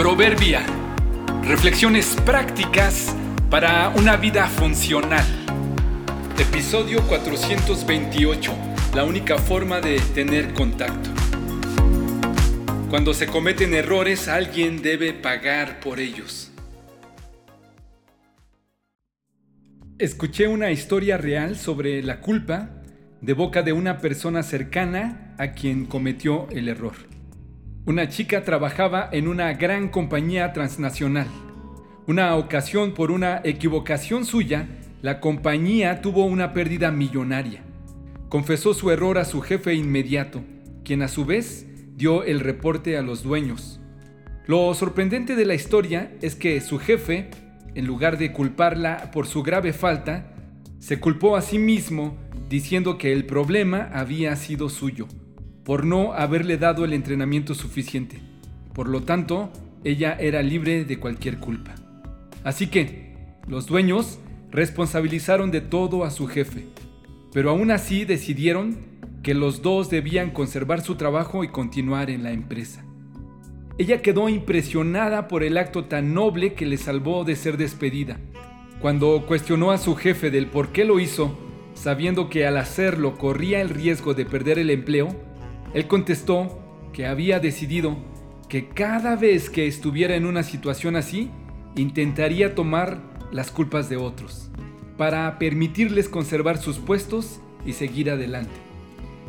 Proverbia. Reflexiones prácticas para una vida funcional. Episodio 428. La única forma de tener contacto. Cuando se cometen errores, alguien debe pagar por ellos. Escuché una historia real sobre la culpa de boca de una persona cercana a quien cometió el error. Una chica trabajaba en una gran compañía transnacional. Una ocasión por una equivocación suya, la compañía tuvo una pérdida millonaria. Confesó su error a su jefe inmediato, quien a su vez dio el reporte a los dueños. Lo sorprendente de la historia es que su jefe, en lugar de culparla por su grave falta, se culpó a sí mismo diciendo que el problema había sido suyo por no haberle dado el entrenamiento suficiente. Por lo tanto, ella era libre de cualquier culpa. Así que, los dueños responsabilizaron de todo a su jefe, pero aún así decidieron que los dos debían conservar su trabajo y continuar en la empresa. Ella quedó impresionada por el acto tan noble que le salvó de ser despedida. Cuando cuestionó a su jefe del por qué lo hizo, sabiendo que al hacerlo corría el riesgo de perder el empleo, él contestó que había decidido que cada vez que estuviera en una situación así, intentaría tomar las culpas de otros, para permitirles conservar sus puestos y seguir adelante.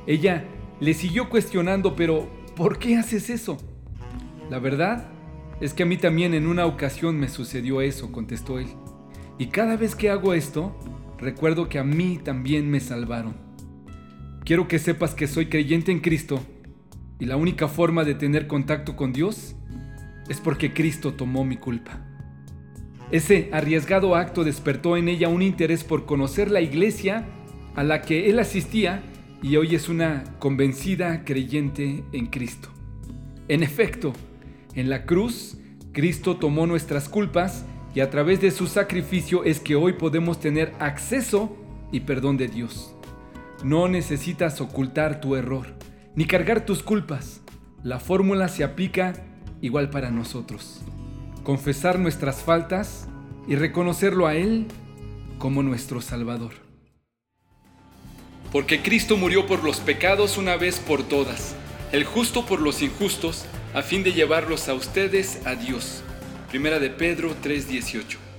Ella le siguió cuestionando, pero ¿por qué haces eso? La verdad es que a mí también en una ocasión me sucedió eso, contestó él. Y cada vez que hago esto, recuerdo que a mí también me salvaron. Quiero que sepas que soy creyente en Cristo y la única forma de tener contacto con Dios es porque Cristo tomó mi culpa. Ese arriesgado acto despertó en ella un interés por conocer la iglesia a la que él asistía y hoy es una convencida creyente en Cristo. En efecto, en la cruz, Cristo tomó nuestras culpas y a través de su sacrificio es que hoy podemos tener acceso y perdón de Dios. No necesitas ocultar tu error, ni cargar tus culpas. La fórmula se aplica igual para nosotros. Confesar nuestras faltas y reconocerlo a Él como nuestro Salvador. Porque Cristo murió por los pecados una vez por todas, el justo por los injustos, a fin de llevarlos a ustedes a Dios. Primera de Pedro 3:18.